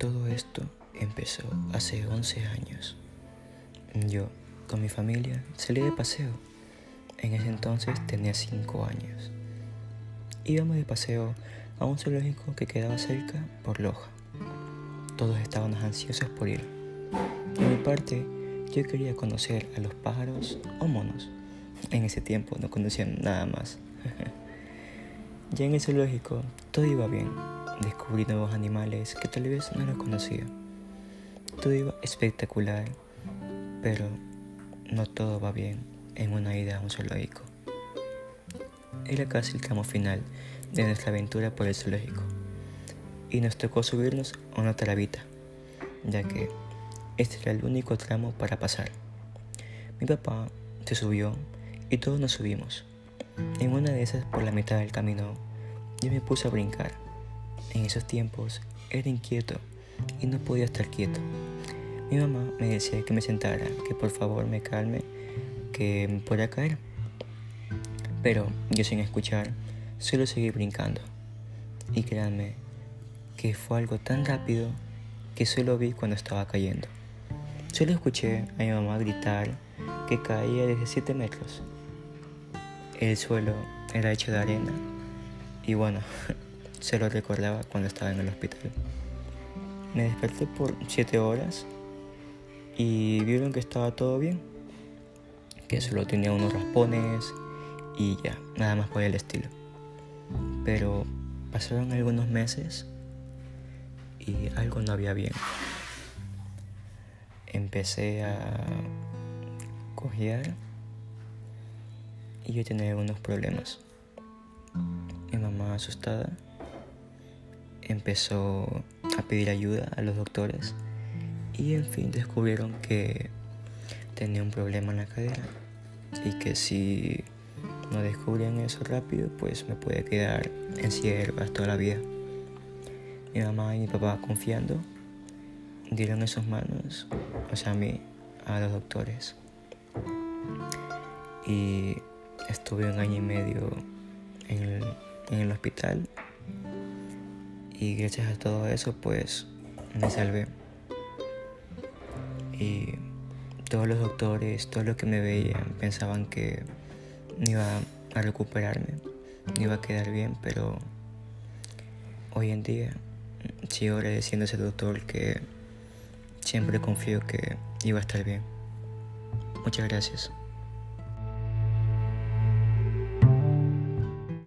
Todo esto empezó hace 11 años. Yo, con mi familia, salí de paseo. En ese entonces tenía 5 años. Íbamos de paseo a un zoológico que quedaba cerca por Loja. Todos estábamos ansiosos por ir. De mi parte, yo quería conocer a los pájaros o monos. En ese tiempo no conocía nada más. ya en el zoológico todo iba bien. Descubrí nuevos animales que tal vez no los conocía. Todo iba espectacular, pero no todo va bien en una ida a un zoológico. Era casi el tramo final de nuestra aventura por el zoológico y nos tocó subirnos a una tarabita, ya que este era el único tramo para pasar. Mi papá se subió y todos nos subimos. En una de esas, por la mitad del camino, yo me puse a brincar. En esos tiempos era inquieto y no podía estar quieto. Mi mamá me decía que me sentara, que por favor me calme, que me podía caer. Pero yo sin escuchar, solo seguí brincando. Y créanme que fue algo tan rápido que solo vi cuando estaba cayendo. Solo escuché a mi mamá gritar que caía desde 7 metros. El suelo era hecho de arena y bueno, se lo recordaba cuando estaba en el hospital. Me desperté por 7 horas y vieron que estaba todo bien, que solo tenía unos raspones y ya, nada más por el estilo. Pero pasaron algunos meses y algo no había bien empecé a cojear y yo tenía algunos problemas. Mi mamá asustada empezó a pedir ayuda a los doctores y en fin descubrieron que tenía un problema en la cadera y que si no descubrían eso rápido pues me puede quedar en silla toda la vida. Mi mamá y mi papá confiando dieron en sus manos, o sea, a mí, a los doctores. Y estuve un año y medio en el hospital. Y gracias a todo eso, pues me salvé. Y todos los doctores, todos los que me veían, pensaban que iba a recuperarme, iba a quedar bien, pero hoy en día sigo agradeciendo a ese doctor que Siempre confío que iba a estar bien. Muchas gracias.